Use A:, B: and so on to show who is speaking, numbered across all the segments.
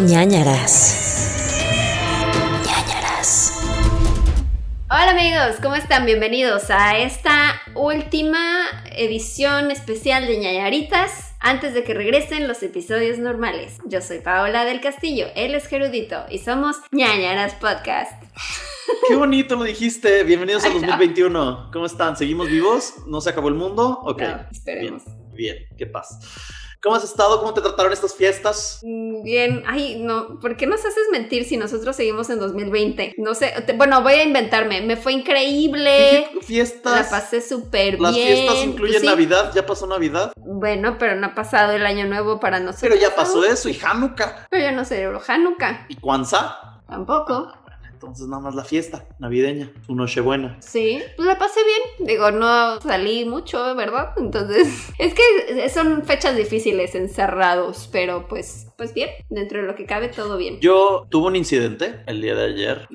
A: ñañaras. ñañaras.
B: Hola amigos, ¿cómo están? Bienvenidos a esta última edición especial de ñañaritas. Antes de que regresen los episodios normales. Yo soy Paola del Castillo, él es Gerudito y somos ñañaras podcast.
C: Qué bonito lo dijiste. Bienvenidos a
B: Ay, no.
C: 2021. ¿Cómo están? ¿Seguimos vivos? ¿No se acabó el mundo? Ok.
B: No, esperemos.
C: Bien, bien, qué paz. ¿Cómo has estado? ¿Cómo te trataron estas fiestas?
B: Mm, Bien, ay, no, ¿por qué nos haces mentir si nosotros seguimos en 2020? No sé, te- bueno, voy a inventarme, me fue increíble,
C: fiestas.
B: la pasé súper bien.
C: Las fiestas incluyen
B: Sí,
C: Navidad. ¿Ya pasó Navidad?
B: Bueno, pero no ha pasado el año nuevo para nosotros.
C: Pero ya pasó eso. Y Hanukkah.
B: Pero yo no celebro Hanukkah,
C: Y Kwanzaa.
B: tampoco.
C: Entonces nada más la fiesta navideña. Su Nochebuena.
B: Sí, pues la pasé bien. Digo, no salí mucho, ¿verdad? Entonces, es que son fechas difíciles encerrados, pero pues, pues bien, dentro de lo que cabe todo bien.
C: Yo tuve un incidente el día de ayer.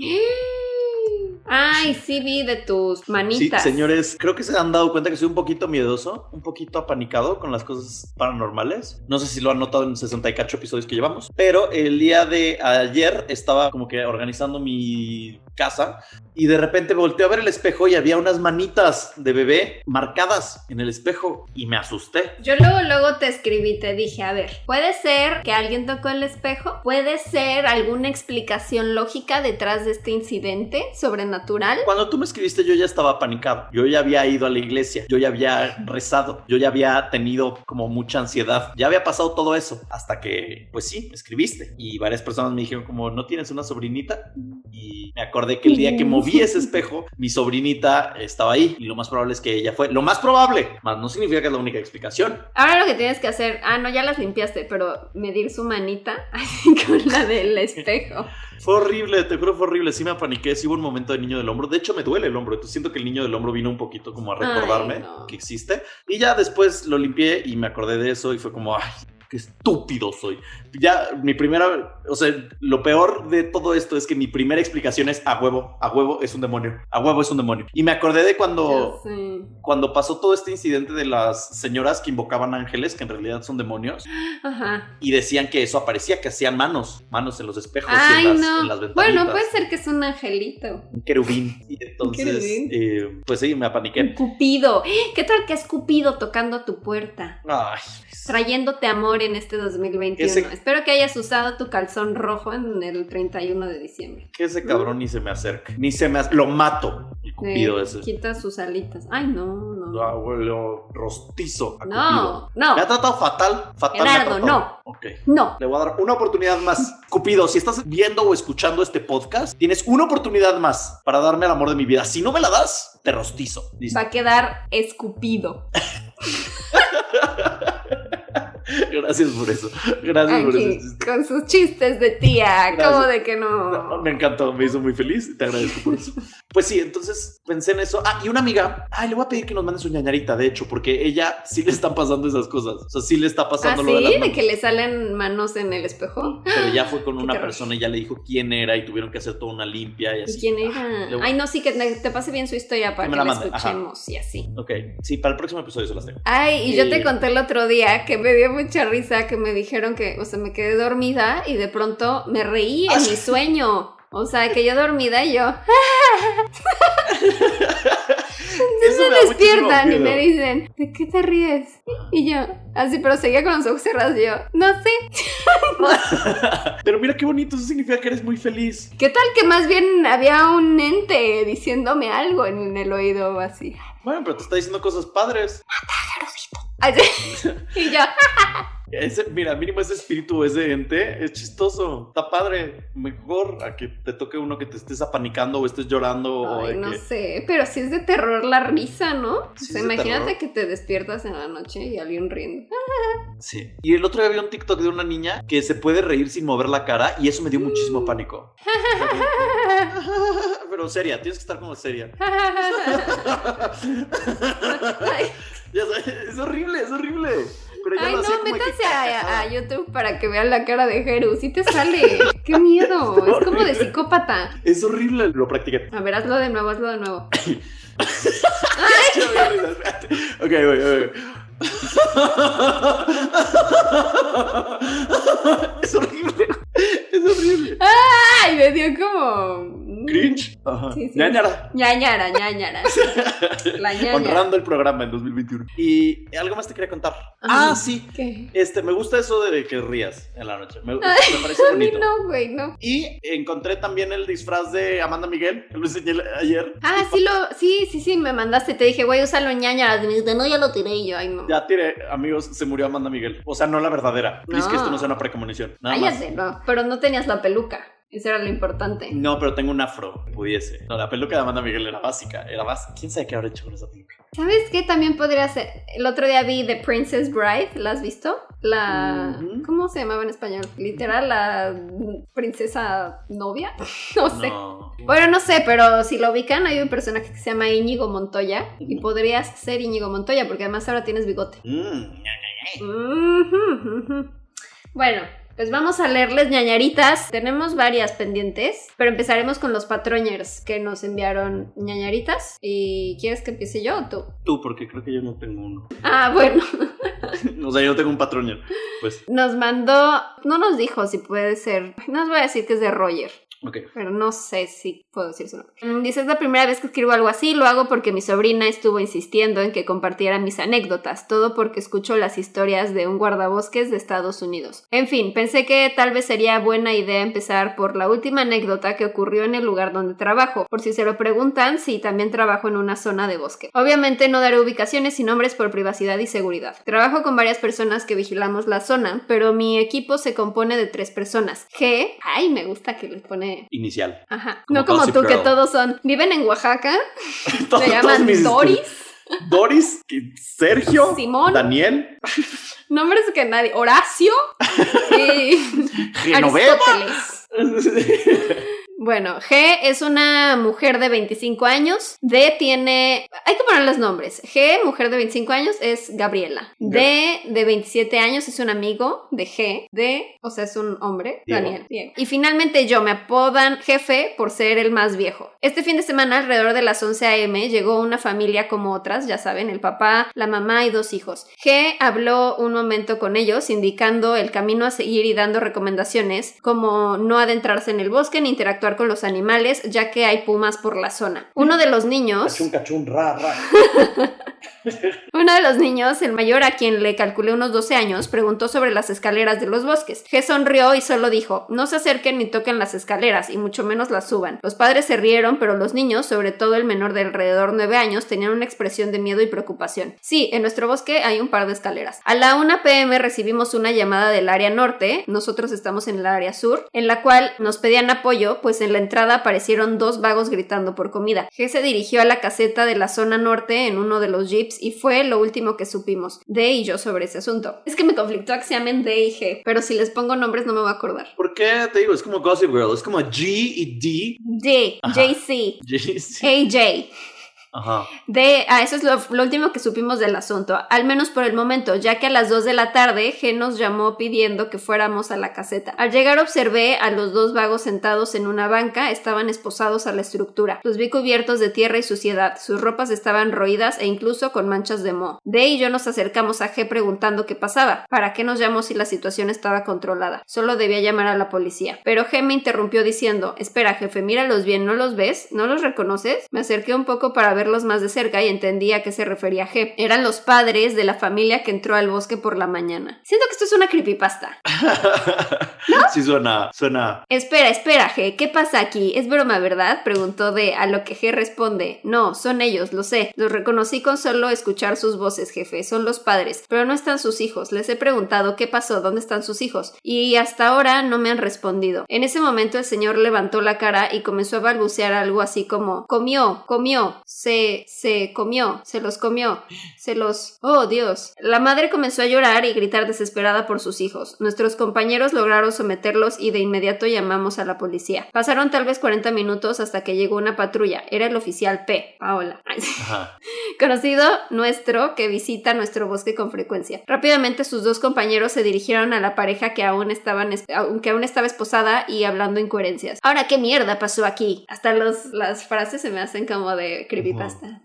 B: Ay, sí vi de tus
C: Sí,
B: manitas.
C: señores, creo que se han dado cuenta que soy un poquito miedoso, un poquito apanicado con las cosas paranormales. No sé si lo han notado en 68 episodios que llevamos, pero el día de ayer estaba como que organizando mi casa y de repente volteé a ver el espejo y había unas manitas de bebé marcadas en el espejo y me asusté.
B: Yo luego, luego te escribí, te dije, a ver, puede ser que alguien tocó el espejo, puede ser alguna explicación lógica detrás de este incidente sobrenatural.
C: Cuando tú me escribiste yo ya estaba apanicado, yo ya había ido a la iglesia, yo ya había rezado, yo ya había tenido como mucha ansiedad, ya había pasado todo eso hasta que pues sí, me escribiste. Y varias personas me dijeron como no tienes una sobrinita y me acordé que el día que moví ese espejo mi sobrinita estaba ahí y lo más probable es que ella fue, lo más probable, más no significa que es la única explicación.
B: Ahora lo que tienes que hacer, ah, no, ya las limpiaste, pero medir su manita así con la del espejo.
C: Fue horrible, te juro fue horrible, sí me apaniqué, sí hubo un momento de niño del hombro, de hecho me duele el hombro, entonces siento que el niño del hombro vino un poquito como a recordarme
B: Ay, no.
C: que existe y ya después lo limpié y me acordé de eso y fue como, ay, qué estúpido soy. Ya mi primera, o sea, lo peor de todo esto es que mi primera explicación es a huevo, a huevo es un demonio, a huevo es un demonio. Y me acordé de cuando... Cuando pasó todo este incidente de las señoras que invocaban ángeles, que en realidad son demonios,
B: Ajá.
C: y decían que eso aparecía, que hacían manos, manos en los espejos y en las,
B: no.
C: en las ventanitas
B: bueno, puede ser que es un angelito.
C: un querubín. Y entonces,
B: querubín.
C: eh, pues sí, me
B: Un
C: apaniqué.
B: cupido. ¿Qué tal que es Cupido tocando a tu puerta?
C: Ay,
B: Trayéndote amor en este 2021.
C: Ese-
B: Espero que hayas usado tu calzón rojo en el 31 de diciembre.
C: que ese cabrón ni se me acerque. Ni se me. Lo mato. El cupido
B: Eh,
C: ese.
B: Quita sus alitas. Ay, no, no.
C: Lo, lo rostizo a
B: No,
C: Cupido.
B: no.
C: Me ha tratado fatal, fatal.
B: Gerardo, no.
C: Ok.
B: No.
C: Le voy a dar una oportunidad más. Cupido, si estás viendo o escuchando este podcast, tienes una oportunidad más para darme el amor de mi vida. Si no me la das, te rostizo. Listo.
B: Va a quedar escupido.
C: Gracias por eso. Gracias por eso.
B: con sus chistes de tía.
C: Gracias.
B: ¿Cómo de que
C: No,
B: no?
C: me encantó, me hizo muy feliz. Te agradezco por eso. Pues sí, entonces pensé en eso. Ah, y una amiga, ay, le voy a pedir que nos mande su ñañarita, de hecho, porque ella sí le están pasando esas cosas. O sea, sí le está
B: ¿Ah,
C: pasando
B: sí?
C: lo de las
B: ¿De
C: manos.
B: que le salen manos en el espejo?
C: Pero ya fue con una persona y ya le dijo quién era y tuvieron que hacer toda una limpia y
B: ¿Y
C: así.
B: quién era?
C: Le-
B: Ay, no, sí, que te pase bien su historia para
C: Que la
B: la
C: ajá.
B: escuchemos y así.
C: Ok, sí, para el próximo episodio se las tengo.
B: Ay, y yo
C: Y-
B: te conté el otro día que me dio mucha risa que me dijeron que, o sea, me quedé dormida y de pronto me reí en
C: Ah,
B: mi sueño. O sea, que yo dormida y yo
C: Eso
B: me despiertan y me dicen, ¿de qué te ríes? Y yo, así, pero seguía con los ojos cerrados y yo, no sé.
C: Pero mira qué bonito, eso significa que eres muy feliz.
B: ¿Qué tal que más bien había un ente diciéndome algo en el oído o así?
C: Bueno, pero te está diciendo cosas padres.
B: Así. Y yo,
C: Ese, mira, mínimo ese espíritu, ese ente, es chistoso, está padre. Mejor a que te toque uno que te estés apanicando o estés llorando o
B: Ay,
C: de
B: no
C: que...
B: sé, pero sí es de terror la risa, ¿no?
C: Sí
B: o sea,
C: es de
B: imagínate
C: terror.
B: que te despiertas en la noche y alguien riendo.
C: Sí. Y el otro día vi un TikTok de una niña que se puede reír sin mover la cara y eso me dio
B: Mm.
C: muchísimo pánico. Pero seria, tienes que estar como seria. Es horrible, es horrible. Pero
B: ay, no,
C: de que
B: métanse a. YouTube para que vean la cara de Jeru. Sí te sale. ¡Qué miedo! Es como de psicópata.
C: Es horrible, lo practiqué.
B: A ver, hazlo de nuevo, hazlo de nuevo.
C: ok, voy, voy. es horrible.
B: me dio como...
C: Cringe. Ajá.
B: Sí, sí.
C: Ñañara.
B: ñañara, ñañara. La ñaña.
C: Honrando el programa en 2021. Y algo más te quería contar.
B: Ajá.
C: Ah, sí.
B: ¿Qué?
C: Este, me gusta eso de que rías en la noche. Me, me parece
B: A mí
C: bonito.
B: no, güey, no.
C: Y encontré también el disfraz de Amanda Miguel, que lo enseñé ayer.
B: Ah, sí, lo, sí, sí, sí, me mandaste. Te dije, güey, úsalo ñañaras. Y me dijiste, no, ya lo tiré. Y yo, ay, no.
C: Ya tiré, amigos, se murió Amanda Miguel. O sea, no la verdadera. Please,
B: No.
C: que esto no sea una precomonición. Nada más.
B: Cállate, no. Pero no tenías la peluca. Eso era lo importante.
C: No, pero tengo un afro, pudiese. No, la peluca de Amanda Miguel era básica. Era básica. ¿Quién sabe qué habrá hecho con esa peluca?
B: ¿Sabes qué también podría ser? El otro día vi The Princess Bride, ¿la has visto? La... ¿Cómo se llamaba en español? Literal, la princesa novia. No sé.
C: No.
B: Bueno, no sé, pero si lo ubican, hay un personaje que se llama Íñigo Montoya y podrías ser Íñigo Montoya porque además ahora tienes bigote.
C: Mm.
B: Ujú, ujú. Bueno, pues vamos a leerles ñañaritas. Tenemos varias pendientes, pero empezaremos con los patroñers que nos enviaron ñañaritas. ¿Y quieres que empiece yo o tú?
C: Tú, porque creo que yo no tengo uno.
B: Ah, bueno,
C: o sea, yo no tengo un patrón. ya. Pues,
B: nos mandó, no nos dijo si puede ser, no os voy a decir que es de Roger.
C: Ok.
B: Pero no sé si puedo decir su nombre. Mm, Dice, es la primera vez que escribo algo así, lo hago porque mi sobrina estuvo insistiendo en que compartiera mis anécdotas, todo porque escucho las historias de un guardabosques de Estados Unidos. En fin, pensé que tal vez sería buena idea empezar por la última anécdota que ocurrió en el lugar donde trabajo, por si se lo preguntan si también trabajo en una zona de bosque. Obviamente no daré ubicaciones y nombres por privacidad y seguridad. Trabajo con varias personas que vigilamos la zona, pero mi equipo se compone de tres personas. G, ay, me gusta que les pone
C: Inicial.
B: Ajá.
C: Como
B: no como
C: Gossip
B: tú, que todos son. Viven en Oaxaca.
C: Todos-
B: se llaman
C: mis-
B: Doris.
C: Doris, Sergio,
B: Simón.
C: Daniel,
B: Nombres que nadie. Horacio. y
C: Genoveva.
B: Bueno, G es una mujer de 25 años. D tiene. Hay que poner los nombres. G, mujer de 25 años, es Gabriela. D, de 27 años, es un amigo de G. D, o sea, es un hombre.
C: Diego.
B: Daniel. Diego. Y finalmente yo me apodan jefe por ser el más viejo. Este fin de semana, alrededor de las 11 a.m., llegó una familia como otras, ya saben, el papá, la mamá y dos hijos. G habló un momento con ellos, indicando el camino a seguir y dando recomendaciones, como no adentrarse en el bosque ni interactuar con los animales, ya que hay pumas por la zona. Uno de los niños,
C: Cachún, cachún, ra, ra.
B: uno de los niños, el mayor a quien le calculé unos 12 años, preguntó sobre las escaleras de los bosques. G sonrió y solo dijo, no se acerquen ni toquen las escaleras, y mucho menos las suban. Los padres se rieron, pero los niños, sobre todo el menor de alrededor 9 años, tenían una expresión de miedo y preocupación. Sí, en nuestro bosque hay un par de escaleras. A la 1 pm recibimos una llamada del área norte, nosotros estamos en el área sur, en la cual nos pedían apoyo, pues en la entrada aparecieron dos vagos gritando por comida. G se dirigió a la caseta de la zona norte en uno de los jeeps y fue lo último que supimos, D y yo, sobre ese asunto. Es que me conflictó que se llamen D y G, pero si les pongo nombres no me voy a acordar.
C: ¿Por qué te digo? Es como Gossip Girl. Es como G y D.
B: D,
C: Ajá.
B: JC,
C: sí.
B: AJ.
C: Ajá.
B: De, ah, eso es lo, último que supimos del asunto, al menos por el momento, ya que a las 2 de la tarde G nos llamó pidiendo que fuéramos a la caseta. Al llegar observé a los dos vagos sentados en una banca, estaban esposados a la estructura. Los vi cubiertos de tierra y suciedad, sus ropas estaban roídas e incluso con manchas de moho. D y yo nos acercamos a G preguntando qué pasaba, para qué nos llamó si la situación estaba controlada. Solo debía llamar a la policía. Pero G me interrumpió diciendo, espera jefe, míralos bien, ¿no los ves? ¿No los reconoces? Me acerqué un poco para verlos más de cerca y entendí a qué se refería G. Eran los padres de la familia que entró al bosque por la mañana. Siento que esto es una creepypasta.
C: Sí suena, suena.
B: Espera, espera, G, ¿qué pasa aquí? ¿Es broma, verdad? Preguntó D, a lo que G responde, no, son ellos, lo sé. Los reconocí con solo escuchar sus voces, jefe, son los padres, pero no están sus hijos. Les he preguntado qué pasó, dónde están sus hijos, y hasta ahora no me han respondido. En ese momento el señor levantó la cara y comenzó a balbucear algo así como, comió, comió, se, se comió, se los comió, se los... Oh, Dios. La madre comenzó a llorar y gritar desesperada por sus hijos. Nuestros compañeros lograron someterlos y de inmediato llamamos a la policía. Pasaron tal vez 40 minutos hasta que llegó una patrulla. Era el oficial P. Paola.
C: Ajá.
B: Conocido nuestro que visita nuestro bosque con frecuencia. Rápidamente sus dos compañeros se dirigieron a la pareja que aún estaban aunque aún estaba esposada y hablando incoherencias. Ahora qué mierda pasó aquí. Hasta los, las frases se me hacen como de creepypasta.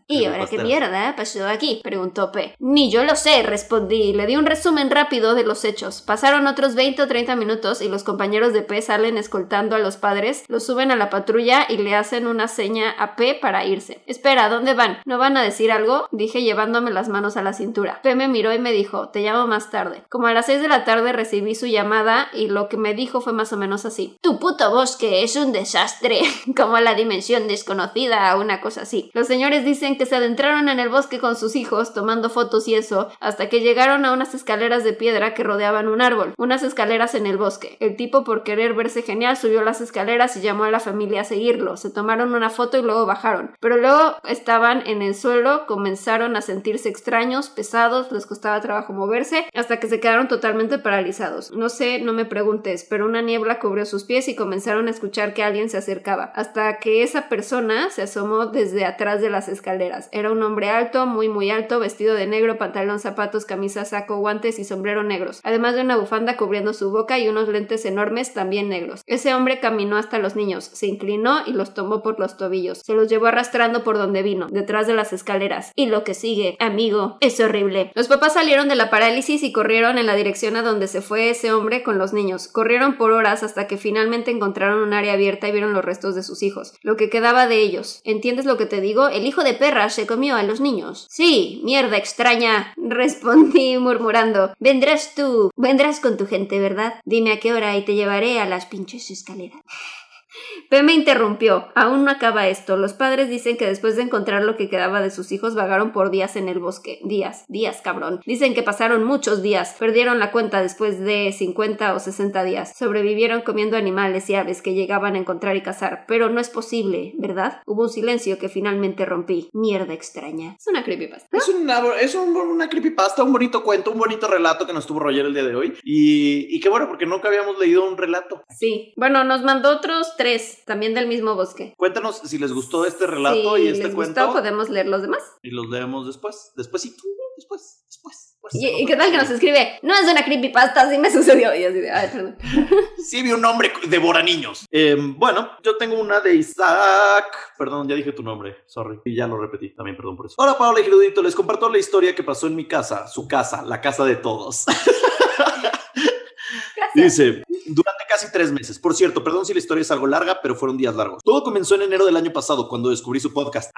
B: ¿Y ahora qué mierda pasó aquí? preguntó P. Ni yo lo sé, respondí. Le di un resumen rápido de los hechos. Pasaron otros 20 o 30 minutos y los compañeros de P salen escoltando a los padres, los suben a la patrulla y le hacen una seña a P para irse. Espera, ¿dónde van? ¿No van a decir algo? Dije llevándome las manos a la cintura. P me miró y me dijo, te llamo más tarde. Como a las 6 de la tarde recibí su llamada y lo que me dijo fue más o menos así. Tu puto bosque es un desastre, como la dimensión desconocida, una cosa así. Los señores dicen que se adentraron en el bosque con sus hijos, tomando fotos y eso, hasta que llegaron a unas escaleras de piedra que rodeaban un árbol, unas escaleras en el bosque. El tipo, por querer verse genial, subió las escaleras y llamó a la familia a seguirlo. Se tomaron una foto y luego bajaron. Pero luego estaban en el suelo, comenzaron a sentirse extraños, pesados, les costaba trabajo moverse, hasta que se quedaron totalmente paralizados. No sé, no me preguntes, pero una niebla cubrió sus pies y comenzaron a escuchar que alguien se acercaba, hasta que esa persona se asomó desde atrás de las escaleras. Era un hombre alto, muy muy alto, vestido de negro, pantalón, zapatos, camisa, saco, guantes y sombrero negros, además de una bufanda cubriendo su boca y unos lentes enormes también negros. Ese hombre caminó hasta los niños, se inclinó y los tomó por los tobillos. Se los llevó arrastrando por donde vino, detrás de las escaleras. Y lo que sigue, amigo, es horrible. Los papás salieron de la parálisis y corrieron en la dirección a donde se fue ese hombre con los niños. Corrieron por horas hasta que finalmente encontraron un área abierta y vieron los restos de sus hijos, lo que quedaba de ellos. ¿Entiendes lo que te digo? El hijo de perra se comió a los niños. Sí, mierda extraña, respondí murmurando. Vendrás tú, vendrás con tu gente, ¿verdad? Dime a qué hora y te llevaré a las pinches escaleras. P me interrumpió. Aún no acaba esto. Los padres dicen que después de encontrar lo que quedaba de sus hijos vagaron por días en el bosque. Días, días, cabrón. Dicen que pasaron muchos días. Perdieron la cuenta después de 50 o 60 días. Sobrevivieron comiendo animales y aves que llegaban a encontrar y cazar. Pero no es posible, ¿verdad? Hubo un silencio que finalmente rompí. Mierda extraña. Es una creepypasta.
C: Es una, es un- una creepypasta, un bonito cuento, un bonito relato que nos tuvo Roger el día de hoy. Y, y qué bueno, porque nunca habíamos leído un relato.
B: Sí. Bueno, nos mandó otros tres, también del mismo bosque.
C: Cuéntanos si les gustó este relato
B: si
C: y este
B: les
C: cuento.
B: gustó, podemos leer los demás.
C: Y los leemos después. Después sí, tú, después, después. después.
B: ¿Y, y qué tal que nos escribe? No es una creepypasta, así me sucedió. Y así de, ay, perdón.
C: Sí, vi un hombre devora niños. Eh, bueno, yo tengo una de Isaac. Perdón, ya dije tu nombre. Sorry. Y ya lo repetí. También perdón por eso. Hola, Paola y Gerudito. Les comparto la historia que pasó en mi casa. Su casa, la casa de todos. Dice, casi tres meses. Por cierto, perdón si la historia es algo larga, pero fueron días largos. Todo comenzó en enero del año pasado cuando descubrí su podcast.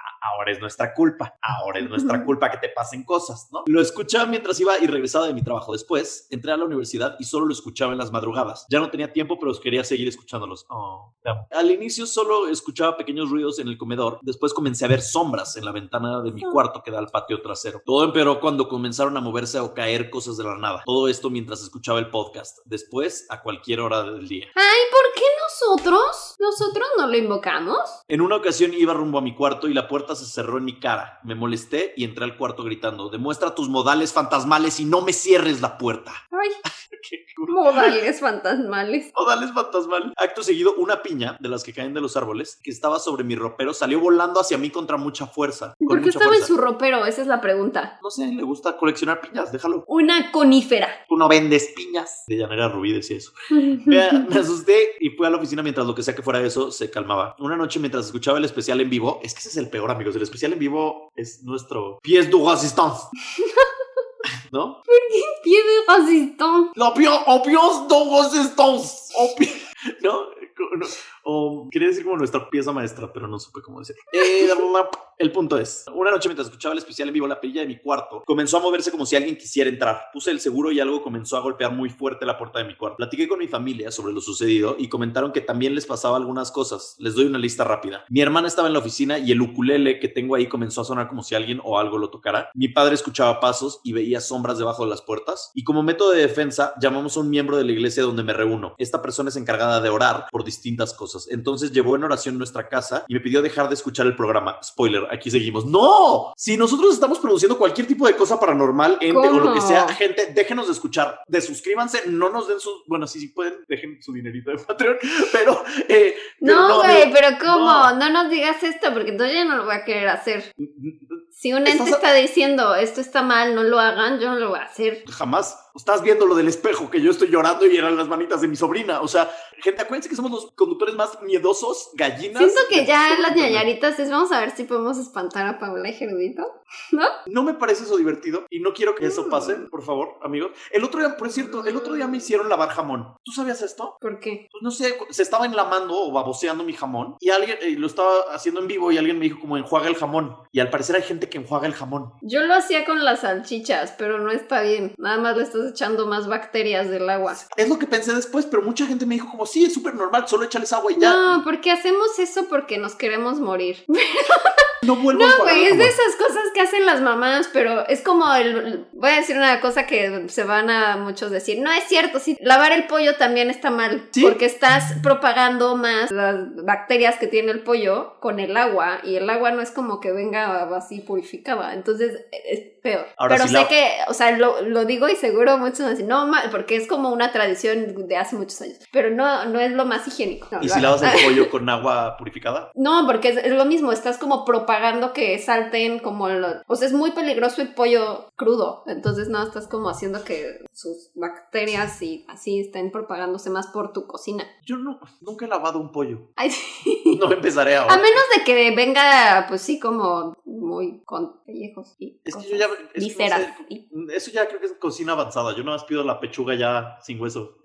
C: Ahora es nuestra culpa. Ahora es nuestra culpa que te pasen cosas, ¿no? Lo escuchaba mientras iba y regresaba de mi trabajo. Después entré a la universidad y solo lo escuchaba en las madrugadas. Ya no tenía tiempo, pero quería seguir escuchándolos. Oh. Al inicio solo escuchaba pequeños ruidos en el comedor. Después comencé a ver sombras en la ventana de mi cuarto que da al patio trasero. Todo empeoró cuando comenzaron a moverse o caer cosas de la nada. Todo esto mientras escuchaba el podcast. Después, a cualquier hora del día.
B: Ay, ¿por qué nosotros? ¿Nosotros no lo invocamos?
C: En una ocasión iba rumbo a mi cuarto y la puerta se cerró en mi cara. Me molesté y entré al cuarto gritando, demuestra tus modales fantasmales y no me cierres la puerta.
B: Ay, modales fantasmales.
C: Modales fantasmales. Acto seguido, una piña de las que caen de los árboles que estaba sobre mi ropero salió volando hacia mí contra mucha fuerza.
B: ¿Y
C: con
B: ¿Por qué estaba en su ropero? Esa es la pregunta.
C: No sé, le gusta coleccionar piñas, déjalo.
B: Una conífera.
C: Tú no vendes piñas. De llanera Rubí decía eso. Me, me asusté y fui a la oficina mientras lo que sea que fuera eso se calmaba. Una noche mientras escuchaba el especial en vivo, es que ese es el peor, amigos. El especial en vivo es nuestro pièce de résistance. ¿No?
B: Pie de resistón.
C: La pie- oh, pièce de résistance. Oh, ¿No? O quería decir como nuestra pieza maestra, pero no supe cómo decirlo. Eh, el punto es, una noche mientras escuchaba el especial en vivo, la perilla de mi cuarto comenzó a moverse como si alguien quisiera entrar. Puse el seguro y algo comenzó a golpear muy fuerte la puerta de mi cuarto. Platiqué con mi familia sobre lo sucedido y comentaron que también les pasaba algunas cosas. Les doy una lista rápida. Mi hermana estaba en la oficina y el ukulele que tengo ahí comenzó a sonar como si alguien o algo lo tocara. Mi padre escuchaba pasos y veía sombras debajo de las puertas. Y como método de defensa, llamamos a un miembro de la iglesia donde me reúno. Esta persona es encargada de orar por distintas cosas. Entonces llevó en oración nuestra casa y me pidió dejar de escuchar el programa. Spoiler, aquí seguimos. ¡No! Si nosotros estamos produciendo cualquier tipo de cosa paranormal, ente o lo que sea, gente, déjenos de escuchar. Desuscríbanse, no nos den sus. Bueno, sí, sí pueden, dejen su dinerito de Patreon, pero. eh, pero
B: No, güey,
C: digo,
B: pero ¿cómo?
C: no.
B: No. nos digas esto porque entonces ya no lo voy a querer hacer. Si un ente está diciendo esto está mal, no lo hagan, yo no lo voy a hacer.
C: Jamás. Estás viendo lo del espejo, que yo estoy llorando y eran las manitas de mi sobrina. O sea, gente, acuérdense que somos los conductores más miedosos, gallinas.
B: Siento que ya las ñañaritas es vamos a ver si podemos espantar a Paula y Gerudito. ¿No?
C: No me parece eso divertido y no quiero que eso
B: Mm.
C: pase, por favor, amigos. El otro día, por cierto, el otro día me hicieron lavar jamón. ¿Tú sabías esto?
B: ¿Por qué?
C: Pues no sé, se estaba enlamando o baboseando mi jamón y alguien eh, lo estaba haciendo en vivo y alguien me dijo como enjuaga el jamón. Y al parecer hay gente que enjuaga el jamón.
B: Yo lo hacía con las salchichas, pero no está bien. Nada más le estás echando más bacterias del agua.
C: Es lo que pensé después, pero mucha gente me dijo como, sí, es súper normal, solo échales agua y ya.
B: No, porque hacemos eso porque nos queremos morir.
C: No vuelvo a
B: No, güey, es de esas cosas que hacen las mamás, pero es como el... Voy a decir una cosa que se van a muchos decir. No es cierto, sí, lavar el pollo también está mal.
C: ¿Sí?
B: Porque estás propagando más las bacterias que tiene el pollo con el agua y el agua no es como que venga así purificada. Entonces es peor.
C: Ahora,
B: pero sé
C: la-
B: que, o sea, lo, lo digo y seguro muchos van a decir, no, porque es como una tradición de hace muchos años. Pero no, no es lo más higiénico. No,
C: ¿Y si lavas el pollo con agua purificada?
B: no, porque es, es lo mismo, estás como propagando que salten como lo... O sea, es muy peligroso el pollo crudo, entonces no, estás como haciendo que sus bacterias y así estén propagándose más por tu cocina.
C: Yo no, nunca he lavado un pollo.
B: Ay, sí.
C: No empezaré
B: A
C: ahora.
B: menos de que venga, pues sí, como muy con pellejos y
C: Es que yo ya... es que no
B: vísceras.
C: sé,
B: y-
C: Eso ya creo que es cocina avanzada. Yo nada más pido la pechuga ya sin hueso.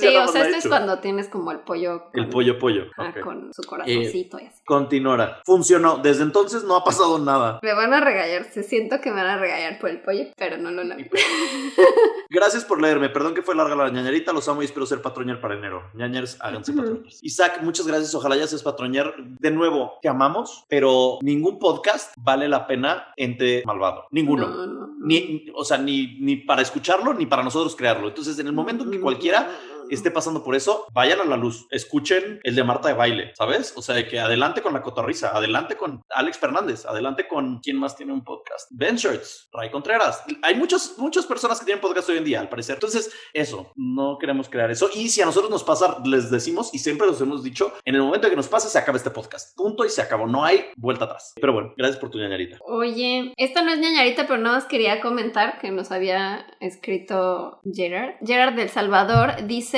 B: Sí, o sea, esto es cuando tienes como el pollo...
C: El
B: con-
C: pollo pollo.
B: ah,
C: ok.
B: con su corazoncito y así.
C: Continuará. Funcionó. Desde entonces no ha pasado nada.
B: Me van a regañar, se siento que me van a regañar por el pollo, pero no lo lavé.
C: Gracias por leerme. Perdón que fue larga la ñañarita. Los amo y espero ser patroñer para enero. ñañers, háganse
B: Ujú.
C: patroñers. Isaac, muchas gracias. Ojalá ya seas patroñer. De nuevo, te amamos, pero ningún podcast vale la pena entre malvado. Ninguno.
B: No, no, no.
C: Ni, o sea, ni, ni para escucharlo ni para nosotros crearlo. Entonces, en el momento en que cualquiera esté pasando por eso, vayan a la luz, escuchen el de Marta de baile, ¿sabes? O sea, de que adelante con la cotorriza, adelante con Alex Fernández, adelante con quién más tiene un podcast, Ben Shirts, Ray Contreras. Hay muchas, muchas personas que tienen podcast hoy en día, al parecer. Entonces, eso, no queremos crear eso. Y si a nosotros nos pasa, les decimos y siempre los hemos dicho, en el momento que nos pase, se acaba este podcast. Punto y se acabó. No hay vuelta atrás. Pero bueno, gracias por tu ñañarita.
B: Oye, esta no es ñañarita, pero nada más quería comentar que nos había escrito Gerard. Gerard del Salvador dice,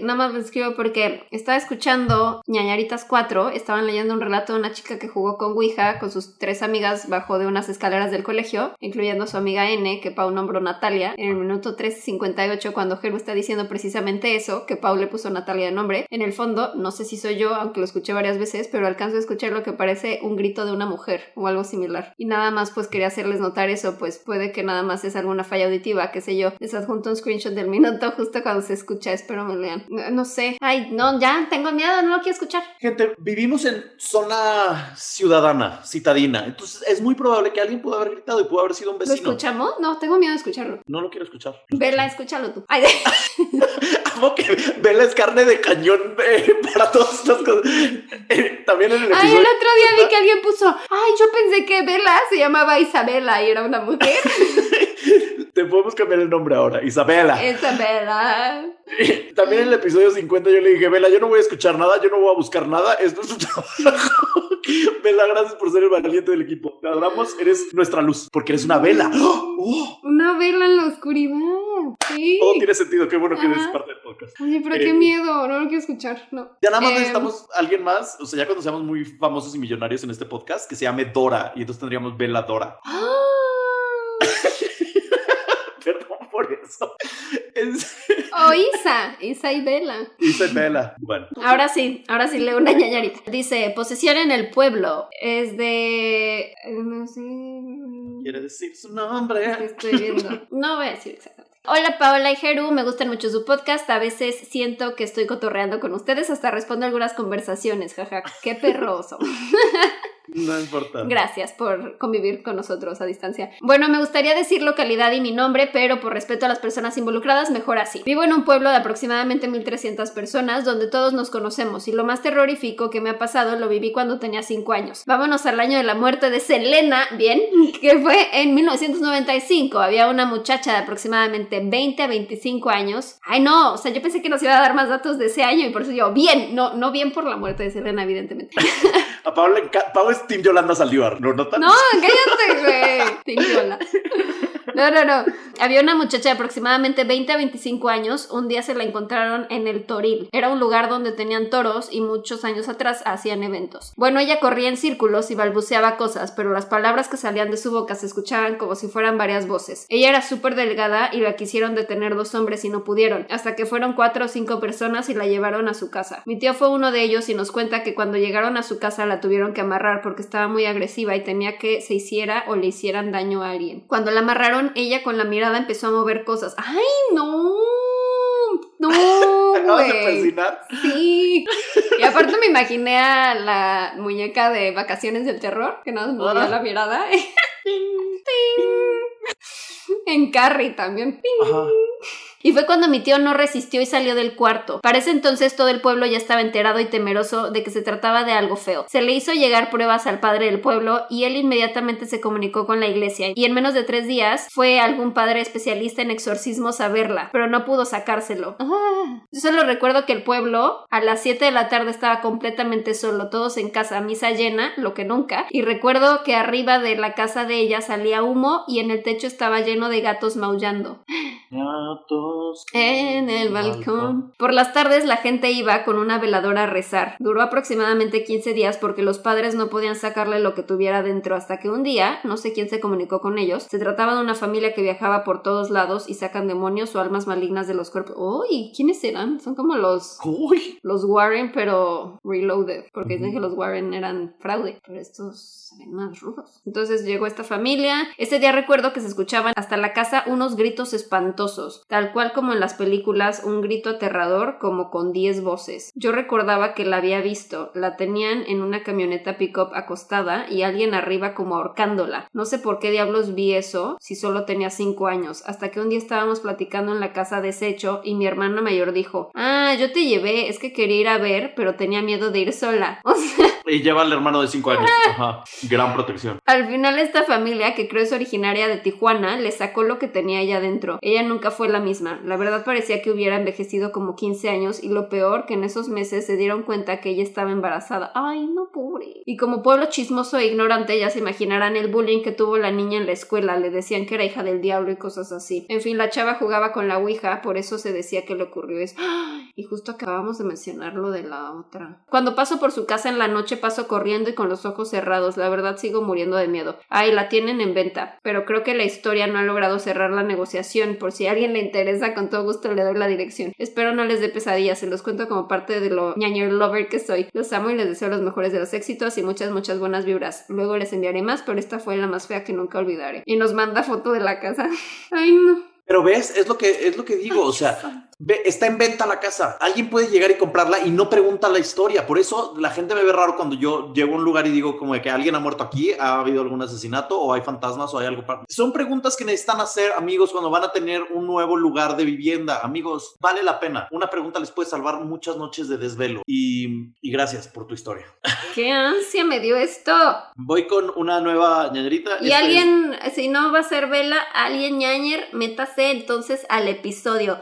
B: nada más lo escribo porque estaba escuchando ñañaritas 4, estaban leyendo un relato de una chica que jugó con Ouija con sus tres amigas bajo de unas escaleras del colegio, incluyendo su amiga N, que Pau nombró Natalia, en el minuto 3.58 cuando Germo está diciendo precisamente eso, que Pau le puso Natalia de nombre. En el fondo, no sé si soy yo, aunque lo escuché varias veces, pero alcanzo a escuchar lo que parece un grito de una mujer o algo similar. Y nada más pues quería hacerles notar eso, pues puede que nada más es alguna falla auditiva, qué sé yo. Les adjunto un screenshot del minuto justo cuando se escucha, espero me lean. No, no sé. Ay, no, ya, tengo miedo, no lo quiero escuchar.
C: Gente, vivimos en zona ciudadana, citadina. Entonces es muy probable que alguien pudo haber gritado y pudo haber sido un
B: ¿Lo
C: vecino.
B: escuchamos? No, tengo miedo de escucharlo.
C: No lo quiero escuchar.
B: Vela, escúchalo tú. Ay,
C: Amo que Vela es carne de cañón eh, para todas estas cosas. Eh, también en el
B: Ay,
C: episodio.
B: el otro día vi que alguien puso, ay, yo pensé que Vela se llamaba Isabela y era una mujer.
C: Te podemos cambiar el nombre ahora, Isabela.
B: Isabela.
C: También en el episodio 50 yo le dije, Vela, yo no voy a escuchar nada, yo no voy a buscar nada, esto es tu trabajo. Vela, gracias por ser el valiente del equipo. Te adoramos, eres nuestra luz, porque eres una vela. ¡Oh!
B: Una vela en la oscuridad. Sí.
C: Todo tiene sentido, qué bueno que eres
B: Ajá.
C: parte del podcast.
B: Oye, pero
C: Eh,
B: qué miedo, no lo quiero escuchar, no.
C: Ya nada más
B: Em,
C: necesitamos alguien más, o sea, ya cuando seamos muy famosos y millonarios en este podcast, que se llame Dora, y entonces tendríamos Vela Dora.
B: ¡Ah!
C: Perdón por eso. Es...
B: O Isa, Isa y Vela.
C: Isabela. Bueno,
B: Ahora sí, ahora sí leo una ñañarita. Dice, posesión en el pueblo. Es de... eh, No sé...
C: quiere decir su nombre.
B: estoy viendo. No voy a decir exactamente. Hola Paola y Jeru, me gustan mucho su podcast. A veces siento que estoy cotorreando con ustedes, hasta respondo algunas conversaciones. Jaja, qué perroso.
C: No importa.
B: Gracias por convivir con nosotros a distancia. Bueno, me gustaría decir localidad y mi nombre, pero por respeto a las personas involucradas, mejor así. Vivo en un pueblo de aproximadamente 1300 personas donde todos nos conocemos y lo más terrorífico que me ha pasado lo viví cuando tenía 5 años. Vámonos al año de la muerte de Selena, bien, que fue en 1995. Había una muchacha de aproximadamente 20 a 25 años. Ay, no, o sea, yo pensé que nos iba a dar más datos de ese año y por eso yo, bien, no, no bien por la muerte de Selena, evidentemente.
C: A Pablo, Pablo es Team Yolanda Saldívar, ¿lo notan?
B: No, cállate, güey. Tiñola. No, no, no. Había una muchacha de aproximadamente 20 a 25 años. Un día se la encontraron en el Toril. Era un lugar donde tenían toros y muchos años atrás hacían eventos. Bueno, ella corría en círculos y balbuceaba cosas, pero las palabras que salían de su boca se escuchaban como si fueran varias voces. Ella era súper delgada y la quisieron detener dos hombres y no pudieron, hasta que fueron cuatro o cinco personas y la llevaron a su casa. Mi tío fue uno de ellos y nos cuenta que cuando llegaron a su casa la tuvieron que amarrar porque estaba muy agresiva y temía que se hiciera o le hicieran daño a alguien. Cuando la amarraron, ella con la mirada empezó a mover cosas. ¡Ay, no! No. Sí. Y aparte me imaginé a la muñeca de vacaciones del terror, que nos movía
C: Ah.
B: la mirada. En Carrie también.
C: Ajá.
B: Y fue cuando mi tío no resistió y salió del cuarto. Para ese entonces todo el pueblo ya estaba enterado y temeroso de que se trataba de algo feo. Se le hizo llegar pruebas al padre del pueblo y él inmediatamente se comunicó con la iglesia y en menos de tres días fue algún padre especialista en exorcismos a verla, pero no pudo sacárselo. Ah. Yo solo recuerdo que el pueblo a las 7 de la tarde estaba completamente solo, todos en casa, misa llena, lo que nunca, y recuerdo que arriba de la casa de ella salía humo y en el techo estaba lleno de gatos maullando. En el balcón. Por las tardes la gente iba con una veladora a rezar. Duró aproximadamente 15 días porque los padres no podían sacarle lo que tuviera dentro hasta que un día, no sé quién se comunicó con ellos, se trataba de una familia que viajaba por todos lados y sacan demonios o almas malignas de los cuerpos. Uy, ¿quiénes eran? Son como los
C: Uy.
B: los Warren, pero reloaded, porque dicen que los Warren eran fraude, pero estos se ven más rudos. Entonces llegó esta familia. Ese día recuerdo que se escuchaban hasta la casa unos gritos espantosos, tal cual como en las películas, un grito aterrador como con 10 voces. Yo recordaba que la había visto, la tenían en una camioneta pickup acostada y alguien arriba como ahorcándola. No sé por qué diablos vi eso si solo tenía 5 años, hasta que un día estábamos platicando en la casa de Secho y mi hermano mayor dijo, ah, yo te llevé, es que quería ir a ver, pero tenía miedo de ir sola. O sea,
C: Y lleva al hermano de 5 años. Ajá. Gran protección.
B: al final esta familia, que creo es originaria de Tijuana, le sacó lo que tenía ella dentro. Ella nunca fue la misma. La verdad parecía que hubiera envejecido como 15 años y lo peor que en esos meses se dieron cuenta que ella estaba embarazada. Ay, no, pobre. Y como pueblo chismoso e ignorante, ya se imaginarán el bullying que tuvo la niña en la escuela. Le decían que era hija del diablo y cosas así. En fin, la chava jugaba con la Ouija, por eso se decía que le ocurrió eso. Y justo acabamos de mencionar lo de la otra. Cuando paso por su casa en la noche paso corriendo y con los ojos cerrados. La verdad sigo muriendo de miedo. Ay, la tienen en venta. Pero creo que la historia no ha logrado cerrar la negociación. Por si a alguien le interesa, con todo gusto le doy la dirección. Espero no les dé pesadillas. Se los cuento como parte de lo ñañer lover que soy. Los amo y les deseo los mejores de los éxitos y muchas, muchas buenas vibras. Luego les enviaré más, pero esta fue la más fea que nunca olvidaré. Y nos manda foto de la casa. Ay, no.
C: Pero ves, es lo que es lo que digo, o sea, ve, está en venta la casa. Alguien puede llegar y comprarla y no pregunta la historia. Por eso la gente me ve raro cuando yo llego a un lugar y digo como de que alguien ha muerto aquí, ha habido algún asesinato o hay fantasmas o hay algo. para- Son preguntas que necesitan hacer, amigos, cuando van a tener un nuevo lugar de vivienda. Amigos, vale la pena. Una pregunta les puede salvar muchas noches de desvelo. Y, y gracias por tu historia.
B: ¡Qué ansia me dio esto!
C: Voy con una nueva ñañerita.
B: Y
C: Esta es-
B: alguien, si no va a ser Vela, alguien ñañer, métase entonces al episodio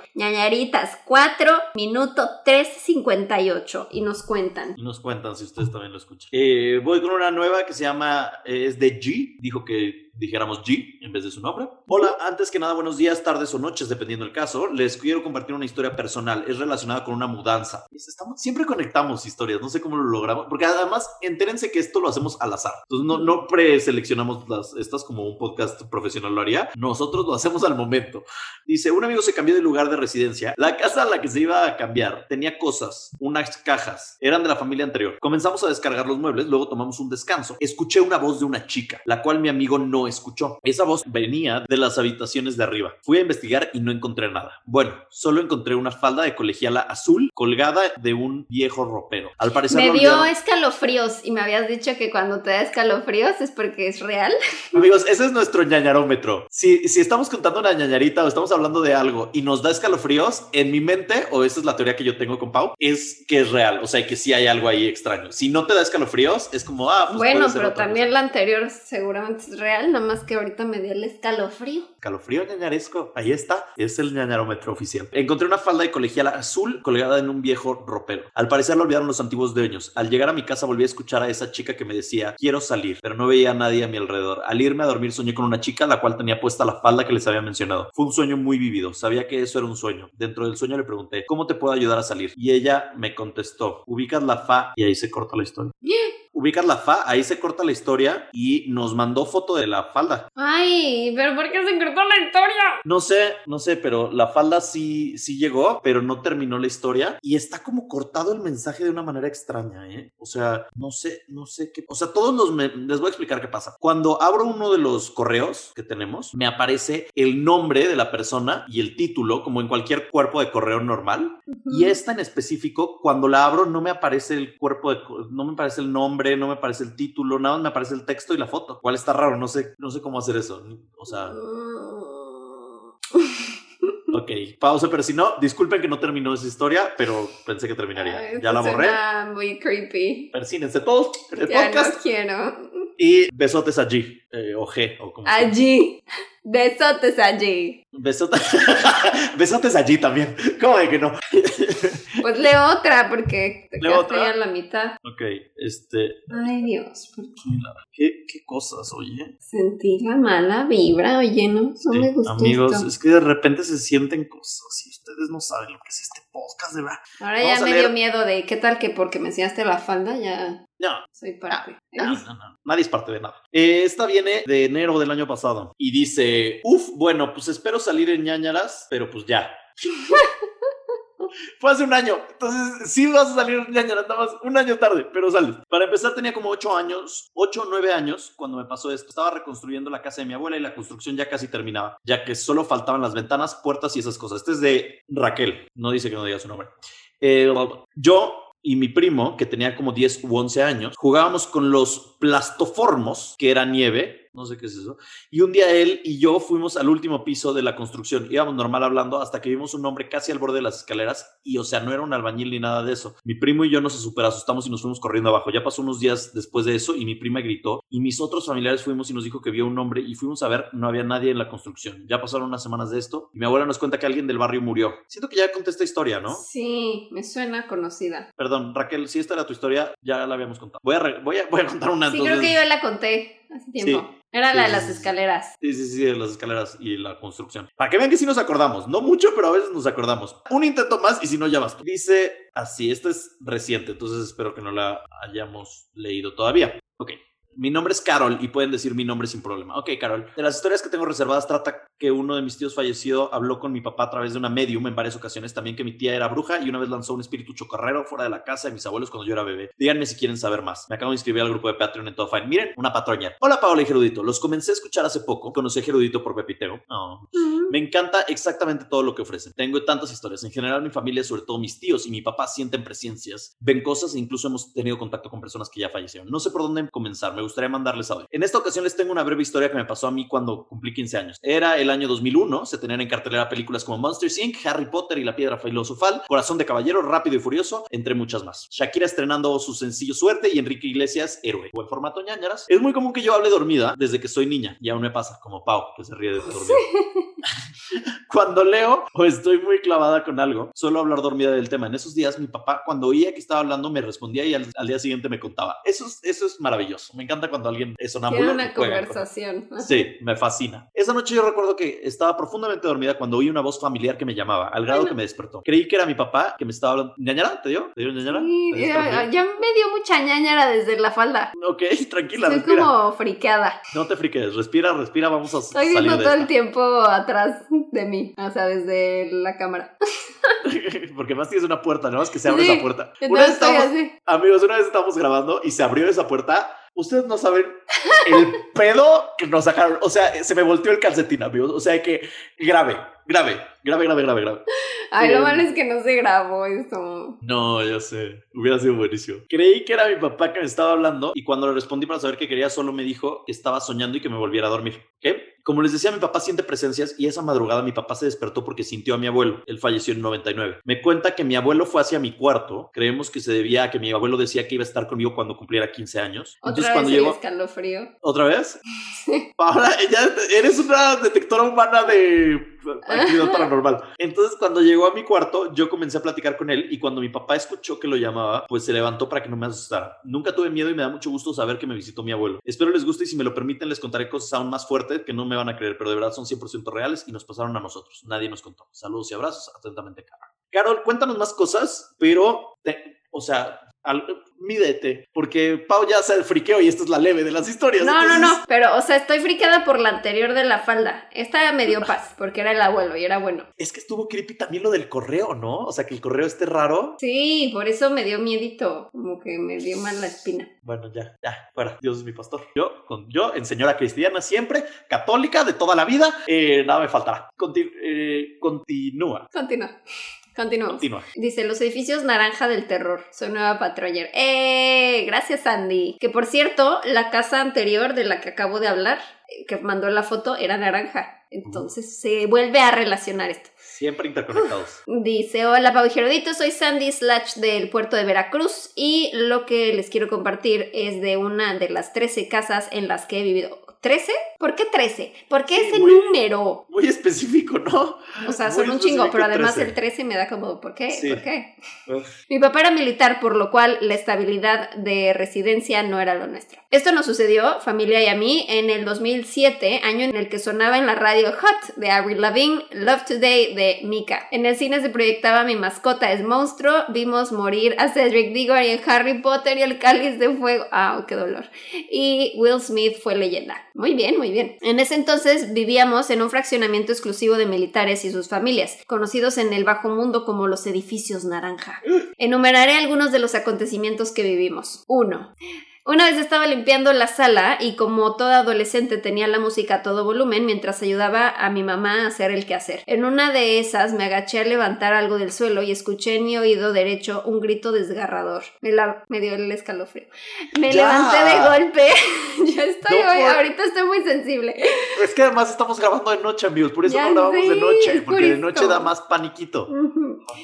B: ñañaritas 4, minuto 3.58 y nos cuentan.
C: Nos cuentan si ustedes también lo escuchan. Eh, voy con una nueva que se llama, eh, es de G, dijo que dijéramos G en vez de su nombre. Hola, antes que nada, buenos días, tardes o noches, dependiendo del caso. Les quiero compartir una historia personal, es relacionada con una mudanza. Estamos, siempre conectamos historias, no sé cómo lo logramos, porque además, entérense que esto lo hacemos al azar. Entonces, no, no preseleccionamos las, estas como un podcast profesional lo haría, nosotros lo hacemos al momento. Dice, un amigo se cambió de lugar de residencia. La casa a la que se iba a cambiar tenía cosas, unas cajas, eran de la familia anterior. Comenzamos a descargar los muebles, luego tomamos un descanso. Escuché una voz de una chica, la cual mi amigo no escuchó. Esa voz venía de las habitaciones de arriba. Fui a investigar y no encontré nada. Bueno, solo encontré una falda de colegiala azul colgada de un viejo ropero. Al parecer
B: Me dio
C: olvidaron-
B: escalofríos y me habías dicho que cuando te da escalofríos es porque es real.
C: Amigos, ese es nuestro ñañarómetro. Si, si estamos contando una ñañarita o estamos hablando de algo y nos da escalofríos, en mi mente, o esa es la teoría que yo tengo con Pau, es que es real, o sea, que sí hay algo ahí extraño. Si no te da escalofríos, es como, ah, pues
B: bueno, pero también la anterior seguramente es real, nada más que ahorita me dio el escalofrío.
C: Calofrío ñañaresco. Ahí está. Es el ñañarómetro oficial. Encontré una falda de colegiala azul colgada en un viejo ropero. Al parecer lo olvidaron los antiguos dueños. Al llegar a mi casa volví a escuchar a esa chica que me decía, quiero salir, pero no veía a nadie a mi alrededor. Al irme a dormir soñé con una chica la cual tenía puesta la falda que les había mencionado. Fue un sueño muy vivido. Sabía que eso era un sueño. Dentro del sueño le pregunté, ¿cómo te puedo ayudar a salir? Y ella me contestó, ubicas la fa y ahí se corta la historia. ubicas la fa, ahí se corta la historia y nos mandó foto de la falda.
B: Ay, pero ¿por qué se cortó la historia?
C: No sé, no sé, pero la falda sí, sí llegó, pero no terminó la historia y está como cortado el mensaje de una manera extraña, ¿eh? O sea, no sé, no sé qué. O sea, todos los. me- les voy a explicar qué pasa. Cuando abro uno de los correos que tenemos, me aparece el nombre de la persona y el título, como en cualquier cuerpo de correo normal. Y esta en específico, cuando la abro, no me aparece el cuerpo de. No me aparece el nombre, no me aparece el título, nada más me aparece el texto y la foto. ¿Cuál está raro? No sé, no sé cómo hacer eso. O sea. Ok, pausa, pero si no, disculpen que no terminó esa historia, pero pensé que terminaría.
B: Ay,
C: ya la borré.
B: muy creepy.
C: Persínense todos en el
B: Ya
C: podcast.
B: no quiero.
C: Y besotes allí, eh, o G, o como sea.
B: Allí. Besotes allí.
C: Besotes, besotes allí también. ¿Cómo de que no?
B: Pues leo otra porque te
C: ¿Leo
B: quedaste
C: otra?
B: ya a la mitad.
C: ok, este.
B: Ay, Dios, ¿por qué?
C: ¿Qué, qué cosas, oye?
B: Sentí la mala vibra, oye, no, no
C: Sí,
B: me gustó
C: amigos,
B: esto.
C: es que de repente se sienten cosas y ustedes no saben lo que es este podcast, de verdad.
B: Ahora
C: vamos
B: ya me
C: leer.
B: dio miedo de qué tal que porque me enseñaste la falda ya
C: No,
B: soy parte.
C: No, no, no. Nadie es parte de nada. Eh, esta viene de enero del año pasado y dice, uf, bueno, pues espero salir en ñañaras, pero pues ya. Fue hace un año, entonces sí vas a salir en ñañaras, nada más un año tarde, pero sales. Para empezar tenía como ocho años, ocho o nueve años cuando me pasó esto. Estaba reconstruyendo la casa de mi abuela y la construcción ya casi terminaba, ya que solo faltaban las ventanas, puertas y esas cosas. Este es de Raquel, no dice que no diga su nombre. Eh, yo y mi primo, que tenía como 10 u 11 años, jugábamos con los plastoformos, que era nieve, no sé qué es eso, y un día él y yo fuimos al último piso de la construcción, íbamos normal hablando hasta que vimos un hombre casi al borde de las escaleras y o sea, no era un albañil ni nada de eso. Mi primo y yo nos super asustamos y nos fuimos corriendo abajo. Ya pasó unos días después de eso y mi prima gritó y mis otros familiares fuimos y nos dijo que vio un hombre y fuimos a ver, no había nadie en la construcción. Ya pasaron unas semanas de esto y mi abuela nos cuenta que alguien del barrio murió. Siento que ya conté esta historia, ¿no?
B: Sí, me suena conocida.
C: Perdón, Raquel, si esta era tu historia, ya la habíamos contado. Voy a, voy a, voy a contar una
B: Sí,
C: entonces.
B: creo que yo la conté hace tiempo. Era la de las escaleras.
C: Sí, sí, sí, de las escaleras y la construcción. Para que vean que sí nos acordamos. No mucho, pero a veces nos acordamos. Un intento más y si no, ya basta. Dice así, esta es reciente, entonces espero que no la hayamos leído todavía. Ok. Mi nombre es Carol y pueden decir mi nombre sin problema. Ok, Carol. De las historias que tengo reservadas trata que uno de mis tíos fallecido habló con mi papá a través de una medium en varias ocasiones. También que mi tía era bruja y una vez lanzó un espíritu chocarrero fuera de la casa de mis abuelos cuando yo era bebé. Díganme si quieren saber más. Me acabo de inscribir al grupo de Patreon en todo fine. Miren, una patroña. Hola Paola y Gerudito. Los comencé a escuchar hace poco. Conocí a Gerudito por Pepiteo. Oh. Me encanta exactamente todo lo que ofrecen. Tengo tantas historias. En general, mi familia, sobre todo mis tíos y mi papá, sienten presencias, ven cosas e incluso hemos tenido contacto con personas que ya fallecieron. No sé por dónde comenzar. Me gustaría mandarles audio. En esta ocasión les tengo una breve historia que me pasó a mí cuando cumplí 15 años. Era el año 2001. Se tenían en cartelera películas como Monsters Inc., Harry Potter y la Piedra Filosofal, Corazón de Caballero, Rápido y Furioso, entre muchas más. Shakira estrenando su sencillo Suerte y Enrique Iglesias, Héroe. O en formato ñañaras. Es muy común que yo hable dormida desde que soy niña. Y aún me pasa, como Pau, que se ríe de dormir. Cuando leo o estoy muy clavada con algo, suelo hablar dormida del tema. En esos días, mi papá, cuando oía que estaba hablando, me respondía y al, al día siguiente me contaba. Eso es, eso es maravilloso. Me encanta cuando alguien es sonámbulo.
B: Tiene una
C: con-
B: conversación.
C: Sí, me fascina. Esa noche yo recuerdo que estaba profundamente dormida cuando oí una voz familiar que me llamaba, al grado que me despertó. Creí que era mi papá que me estaba hablando. ¿Ñañara? ¿Te dio? ¿Te dio ñañara?
B: Sí,
C: ¿Te dio
B: ya, me dio mucha ñañara desde la falda.
C: Ok, tranquila,
B: Estoy
C: respira.
B: como friqueada.
C: No te friques, respira, respira, vamos a
B: Estoy
C: salir
B: viendo
C: de
B: todo el tiempo atrás de mí. O sea, desde la cámara.
C: Porque más tienes una puerta, ¿no? Es que se abre
B: Sí,
C: esa puerta. Una vez
B: así.
C: amigos, una vez estábamos grabando y se abrió esa puerta. Ustedes no saben el pedo que nos sacaron. O sea, se me volteó el calcetín, amigos. O sea, que grave, grave, grave, grave, grave, grave.
B: Ay, lo
C: Bien.
B: malo es que no se grabó eso.
C: No, ya sé. Hubiera sido buenísimo. Creí que era mi papá que me estaba hablando y cuando le respondí para saber qué quería, solo me dijo que estaba soñando y que me volviera a dormir. ¿Qué? Como les decía, mi papá siente presencias y esa madrugada mi papá se despertó porque sintió a mi abuelo. Él falleció en 99. Me cuenta que mi abuelo fue hacia mi cuarto. Creemos que se debía a que mi abuelo decía que iba a estar conmigo cuando cumpliera 15 años.
B: Otra
C: Entonces,
B: vez
C: cuando
B: el
C: llegó.
B: escalofrío.
C: ¿Otra vez? Ahora ya eres una detectora humana de actividad paranormal. Entonces, cuando llegó a mi cuarto, yo comencé a platicar con él y cuando mi papá escuchó que lo llamaba, pues se levantó para que no me asustara. Nunca tuve miedo y me da mucho gusto saber que me visitó mi abuelo. Espero les guste y si me lo permiten les contaré cosas aún más fuertes que no me van a creer, pero de verdad son 100% reales y nos pasaron a nosotros. Nadie nos contó. Saludos y abrazos. Atentamente, Carol. Carol, cuéntanos más cosas, pero, te- o sea, al- mídete, porque Pau ya se friqueó y esta es la leve de las historias.
B: No, no,
C: entonces-
B: no, pero, o sea, estoy friqueada por la anterior de la falda. Esta me dio paz, porque era el abuelo y era bueno.
C: Es que estuvo creepy también lo del correo, ¿no? O sea, que el correo esté raro.
B: Sí, por eso me dio miedito, como que me dio mal la espina.
C: Bueno, ya, ya, fuera. Dios es mi pastor. Yo, con, yo en señora cristiana siempre, católica de toda la vida, eh, nada me faltará. Eh, continúa,
B: Continúa. Continuamos.
C: continúa.
B: Dice, los edificios naranja del terror. Soy nueva patroller. ¡Eh! Gracias, Andy. Que por cierto, la casa anterior de la que acabo de hablar, eh, que mandó la foto, era naranja. Entonces se vuelve a relacionar esto.
C: Siempre interconectados.
B: Dice, hola Pau y Gerudito, soy Sandy Slash del puerto de Veracruz y lo que les quiero compartir es de una de las 13 casas en las que he vivido. ¿13? ¿Por qué 13? ¿Por qué
C: Sí,
B: ese
C: muy-
B: número?
C: Muy específico, ¿no?
B: O sea,
C: Muy
B: son un chingo, pero además
C: 13.
B: el 13 me da como, ¿por qué?
C: Sí.
B: ¿Por qué?
C: Uf.
B: Mi papá era militar, por lo cual la estabilidad de residencia no era lo nuestro. Esto nos sucedió, familia y a mí, en el 2007, año en el que sonaba en la radio Hot de Avril Lavigne, Love Today de Mika. En el cine se proyectaba Mi mascota es monstruo, vimos morir a Cedric Diggory en Harry Potter y el cáliz de fuego. Ah, qué dolor. Y Will Smith fue leyenda. Muy bien, muy bien. En ese entonces vivíamos en un fraccionamiento exclusivo de militares y sus familias, conocidos en el bajo mundo como los edificios naranja. Enumeraré algunos de los acontecimientos que vivimos. 1. Una vez estaba limpiando la sala y como toda adolescente tenía la música a todo volumen mientras ayudaba a mi mamá a hacer el quehacer. En una de esas me agaché a levantar algo del suelo y escuché en mi oído derecho un grito desgarrador. Me, la, me dio el escalofrío. Me
C: Ya.
B: levanté de golpe. ya estoy
C: No,
B: hoy,
C: por-
B: ahorita estoy muy sensible.
C: Es que además estamos grabando de noche, amigos. Por eso
B: Ya
C: no grabamos de noche, porque de noche da más paniquito.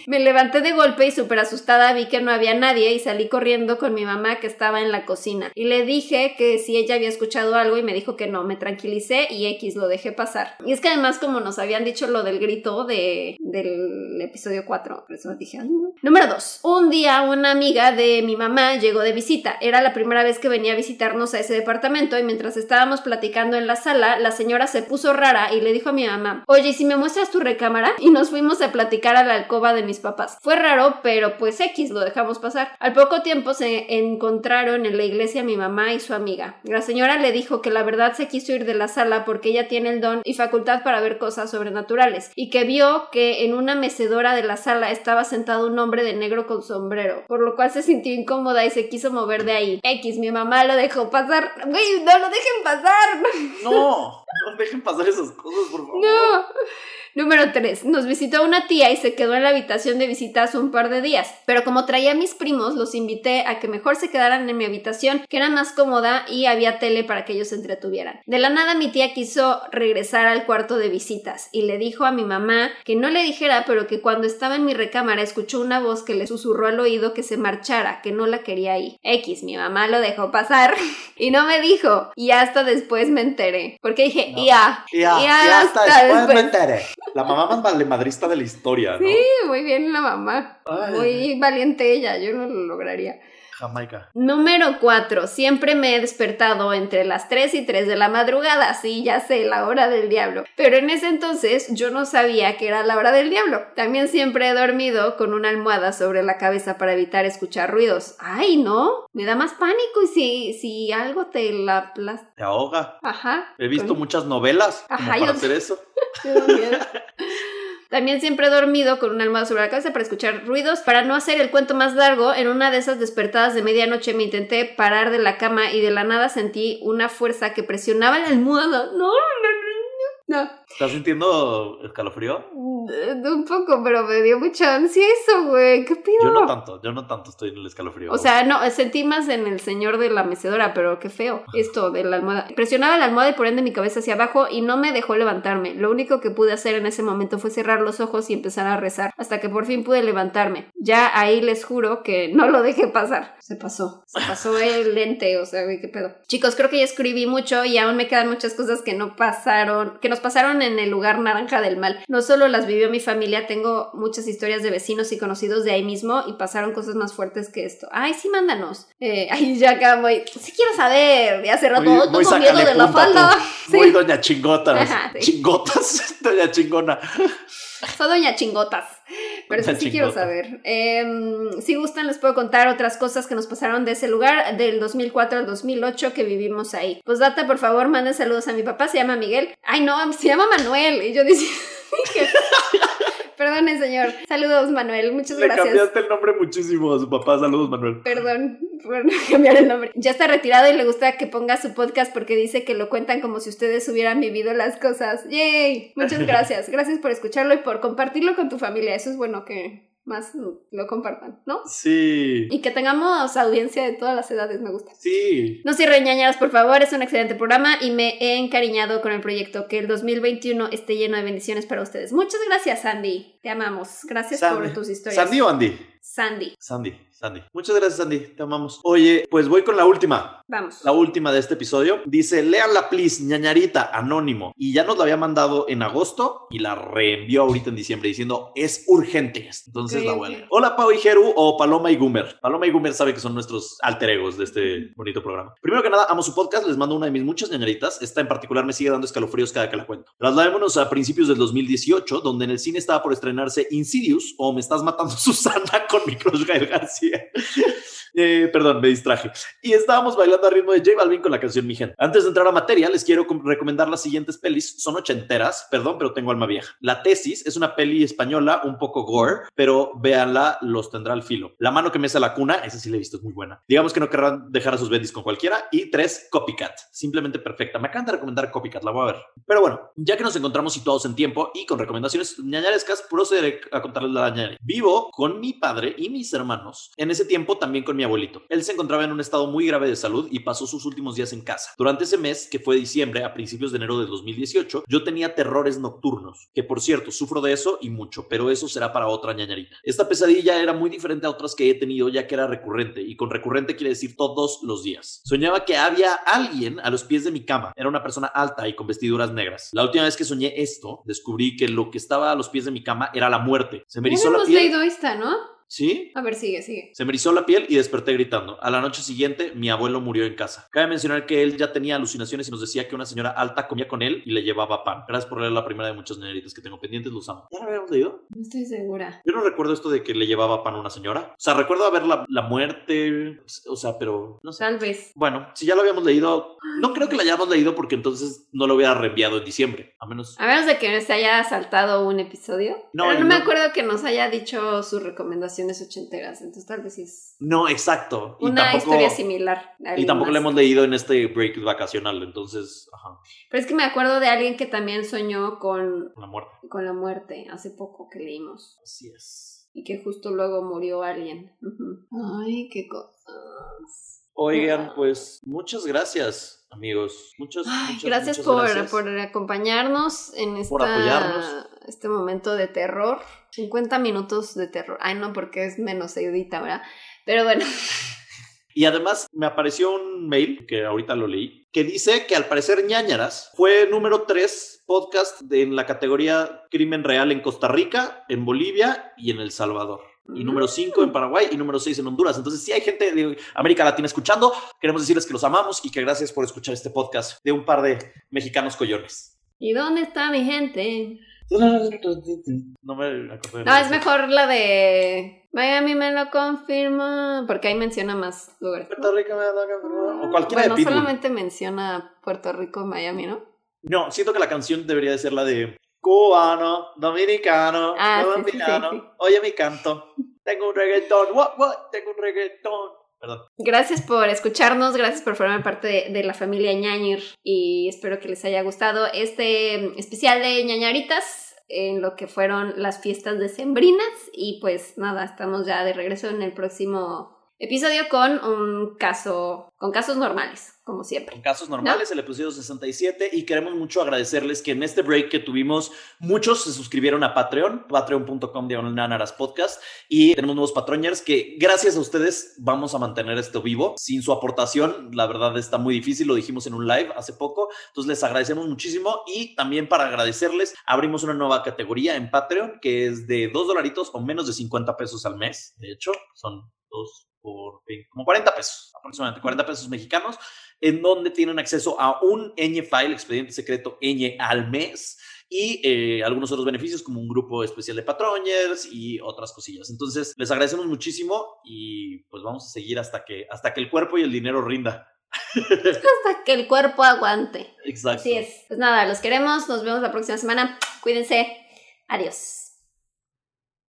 B: Me levanté de golpe y súper asustada vi que no había nadie y salí corriendo con mi mamá que estaba en la cocina. Y le dije que si ella había escuchado algo y me dijo que no, me tranquilicé y X lo dejé pasar. Y es que además como nos habían dicho lo del grito de, del episodio 4, por eso dije, "Ay, no". Número 2. Un día una amiga de mi mamá llegó de visita. Era la primera vez que venía a visitarnos a ese departamento y mientras estábamos platicando en la sala, la señora se puso rara y le dijo a mi mamá, oye, ¿y si me muestras tu recámara? Y nos fuimos a platicar a la alcoba de mis papás. Fue raro, pero pues X, lo dejamos pasar. Al poco tiempo se encontraron en la iglesia mi mamá y su amiga. La señora le dijo que la verdad se quiso ir de la sala porque ella tiene el don y facultad para ver cosas sobrenaturales y que vio que en una mecedora de la sala estaba sentado un hombre de negro con sombrero, por lo cual se sintió incómoda y se quiso mover de ahí. X, mi mamá lo dejó pasar. Güey, no lo dejen pasar.
C: No, no dejen pasar esas cosas, por favor.
B: No. Número 3. Nos visitó una tía y se quedó en la habitación de visitas un par de días. Pero como traía a mis primos, los invité a que mejor se quedaran en mi habitación, que era más cómoda y había tele para que ellos se entretuvieran. De la nada mi tía quiso regresar al cuarto de visitas y le dijo a mi mamá que no le dijera, pero que cuando estaba en mi recámara escuchó una voz que le susurró al oído que se marchara, que no la quería ahí. X, mi mamá lo dejó pasar y no me dijo. Y hasta después me enteré. Porque dije,
C: No.
B: ya.
C: Ya, hasta
B: hasta
C: después me
B: después.
C: enteré. La mamá más valemadrista de la historia, ¿no?
B: Sí, muy bien la mamá.
C: Ay.
B: Muy valiente ella, yo no lo lograría.
C: Jamaica.
B: Número 4. Siempre me he despertado entre las 3 y 3 de la madrugada. Sí, ya sé, la hora del diablo. Pero en ese entonces yo no sabía que era la hora del diablo. También siempre he dormido con una almohada sobre la cabeza para evitar escuchar ruidos. Ay, no, me da más pánico y si, si algo te la
C: Te ahoga.
B: Ajá.
C: He visto
B: con-
C: muchas novelas como
B: Ajá,
C: para
B: yo-
C: hacer eso.
B: También siempre he dormido con una almohada sobre la cabeza para escuchar ruidos. Para no hacer el cuento más largo, en una de esas despertadas de medianoche me intenté parar de la cama y de la nada sentí una fuerza que presionaba la almohada. No, no,
C: ¿Estás sintiendo escalofrío?
B: eh, un poco, pero me dio mucha ansia eso, güey. ¿Qué pido?
C: Yo no tanto, yo no tanto estoy en el escalofrío.
B: O sea, no, sentí más en el señor de la mecedora, pero qué feo. Esto de la almohada. Presionaba la almohada y por ende mi cabeza hacia abajo y no me dejó levantarme. Lo único que pude hacer en ese momento fue cerrar los ojos y empezar a rezar hasta que por fin pude levantarme. Ya ahí les juro que no lo dejé pasar. Se pasó. Se pasó el lente, o sea, güey, qué pedo. Chicos, creo que ya escribí mucho y aún me quedan muchas cosas que no pasaron, que nos pasaron en el lugar naranja del mal. No solo las vivió mi familia, tengo muchas historias de vecinos y conocidos de ahí mismo y pasaron cosas más fuertes que esto. Ay, sí, mándanos. Eh, ay, ya acá voy. Sí quiero saber. Ya hace rato
C: Muy-
B: tengo
C: muy
B: miedo de la
C: tú.
B: falda. Sí.
C: Muy doña chingotas.
B: Ajá, sí.
C: Chingotas, doña chingona.
B: Soy doña chingotas. Pero eso sí quiero saber. Em, si gustan, les puedo contar otras cosas que nos pasaron de ese lugar, del 2004 al 2008 que vivimos ahí. Pues data, por favor, manden saludos a mi papá, se llama Miguel. Ay, no, se llama Manuel. Y yo dije, perdone, señor. Saludos, Manuel. Muchas
C: Le
B: gracias.
C: cambiaste el nombre muchísimo a su papá. Saludos, Manuel.
B: Perdón por cambiar el nombre. Ya está retirado y le gusta que ponga su podcast porque dice que lo cuentan como si ustedes hubieran vivido las cosas. ¡Yay! Muchas gracias. Gracias por escucharlo y por compartirlo con tu familia. Eso es bueno que más lo compartan, ¿no?
C: Sí.
B: Y que tengamos audiencia de todas las edades, me gusta.
C: Sí.
B: No cierren ñañaras, por favor, es un excelente programa y me he encariñado con el proyecto. Que el 2021 esté lleno de bendiciones para ustedes. Muchas gracias, Sandy. Te amamos. Gracias
C: Sandy.
B: por tus historias.
C: ¿Sandy o Andy?
B: Sandy.
C: Sandy, Sandy. Muchas gracias, Sandy. Te amamos. Oye, pues voy con la última.
B: Vamos.
C: La última de este episodio. Dice, léanla, please, ñañarita, anónimo. Y ya nos la había mandado en agosto y la reenvió ahorita en diciembre diciendo, es urgente. Entonces la voy a leer. Hola, Pau y Jeru o Paloma y Gumer. Paloma y Gumer sabe que son nuestros alter egos de este bonito programa. Primero que nada, amo su podcast. Les mando una de mis muchas ñañaritas. Esta en particular me sigue dando escalofríos cada que la cuento. Trasladémonos a principios del 2018, donde en el cine estaba por estrenarse Insidious o Me estás matando Susana con Gael García. Eh, perdón, me distraje. Y estábamos bailando a ritmo de J Balvin con la canción Mi Gente. Antes de entrar a materia, les quiero com- recomendar las siguientes pelis. Son ochenteras, perdón, pero tengo alma vieja. La Tesis es una peli española, un poco gore, pero véanla, los tendrá al filo. La mano que mece la cuna, esa sí la he visto, es muy buena. Digamos que no querrán dejar a sus bendis con cualquiera. Y tres, Copycat. Simplemente perfecta. Me acaban de recomendar Copycat, la voy a ver. Pero bueno, ya que nos encontramos situados en tiempo y con recomendaciones ñañarescas, procederé a contarles la ñaña. Vivo con mi padre y mis hermanos. En ese tiempo también con mi abuelito. Él se encontraba en un estado muy grave de salud y pasó sus últimos días en casa. Durante ese mes, que fue diciembre, a principios de enero de 2018, yo tenía terrores nocturnos, que por cierto, sufro de eso y mucho, pero eso será para otra ñañarita. Esta pesadilla era muy diferente a otras que he tenido ya que era recurrente, y con recurrente quiere decir todos los días. Soñaba que había alguien a los pies de mi cama. Era una persona alta y con vestiduras negras. La última vez que soñé esto, descubrí que lo que estaba a los pies de mi cama era la muerte. Se me erizó la piel.
B: leído esta, ¿no?
C: ¿Sí?
B: A ver, sigue, sigue.
C: Se me erizó la piel y desperté gritando. A la noche siguiente, mi abuelo murió en casa. Cabe mencionar que él ya tenía alucinaciones y nos decía que una señora alta comía con él y le llevaba pan. Gracias por leer la primera de muchas neneritas que tengo pendientes, los amo. ¿Ya lo habíamos leído?
B: No estoy segura.
C: Yo no recuerdo esto de que le llevaba pan a una señora. O sea, recuerdo haber la, la muerte, o sea, pero no sé.
B: Tal vez.
C: Bueno, si ya lo habíamos leído, no creo que la hayamos leído porque entonces no lo hubiera reenviado en diciembre. A menos...
B: A menos de que se haya saltado un episodio.
C: No,
B: Pero no,
C: y
B: me
C: no-
B: acuerdo que nos haya dicho sus ochenteras. Entonces tal vez es
C: No, exacto. Y
B: una
C: tampoco-
B: historia similar.
C: Y tampoco lo hemos leído en este break vacacional, entonces, ajá,
B: Pero es que me acuerdo de alguien que también soñó con,
C: la muerte.
B: con la muerte hace poco que leímos.
C: Así es.
B: Y que justo luego murió alguien. Ay, qué cosas.
C: Oigan, pues muchas gracias, amigos. Muchas,
B: Ay,
C: muchas,
B: gracias,
C: muchas
B: por,
C: gracias.
B: por acompañarnos en esta,
C: Por apoyarnos.
B: Este momento de terror. 50 minutos de terror. Ay, no, porque es menos se edita, ¿verdad? Pero bueno,
C: Y además me apareció un mail, que ahorita lo leí, que dice que al parecer ñañaras fue número 3 podcast de- en la categoría Crimen Real en Costa Rica, en Bolivia y en El Salvador. Y número 5 en Paraguay y número 6 en Honduras. Entonces, si hay gente de América Latina escuchando, queremos decirles que los amamos y que gracias por escuchar este podcast de un par de mexicanos collones.
B: ¿y dónde está mi gente?
C: No me acordé. de
B: No, es mejor la de Miami me lo confirma, porque ahí menciona más lugares.
C: Puerto Rico me da- o cualquiera
B: bueno,
C: de Pitbull.
B: solamente menciona Puerto Rico y Miami, ¿no?
C: No, siento que la canción debería de ser la de cubano, dominicano,
B: Ah, sí, sí, sí.
C: Oye mi canto. Tengo un reggaetón. What, what? Tengo un reggaetón. perdón.
B: Gracias por escucharnos, gracias por formar parte de, de la familia ñañir y espero que les haya gustado este especial de ñañaritas en lo que fueron las fiestas decembrinas y pues nada, estamos ya de regreso en el próximo episodio con un caso, con casos normales, como siempre.
C: En casos normales, el episodio 67, y queremos mucho agradecerles que en este break que tuvimos, muchos se suscribieron a Patreon, patreon.com de podcast, y tenemos nuevos patroñers que gracias a ustedes vamos a mantener esto vivo. Sin su aportación, la verdad está muy difícil, lo dijimos en un live hace poco, entonces les agradecemos muchísimo y también para agradecerles, abrimos una nueva categoría en Patreon que es de 2 dolaritos o menos de 50 pesos al mes, de hecho, son dos por como 40 pesos, aproximadamente 40 pesos mexicanos, en donde tienen acceso a un ñ file, expediente secreto ñ al mes y eh, algunos otros beneficios como un grupo especial de patroñers y otras cosillas. Entonces, les agradecemos muchísimo y pues vamos a seguir hasta que, hasta que el cuerpo y el dinero rinda.
B: Hasta que el cuerpo aguante.
C: Exacto.
B: Así es. Pues nada, los queremos, nos vemos la próxima semana. Cuídense. Adiós.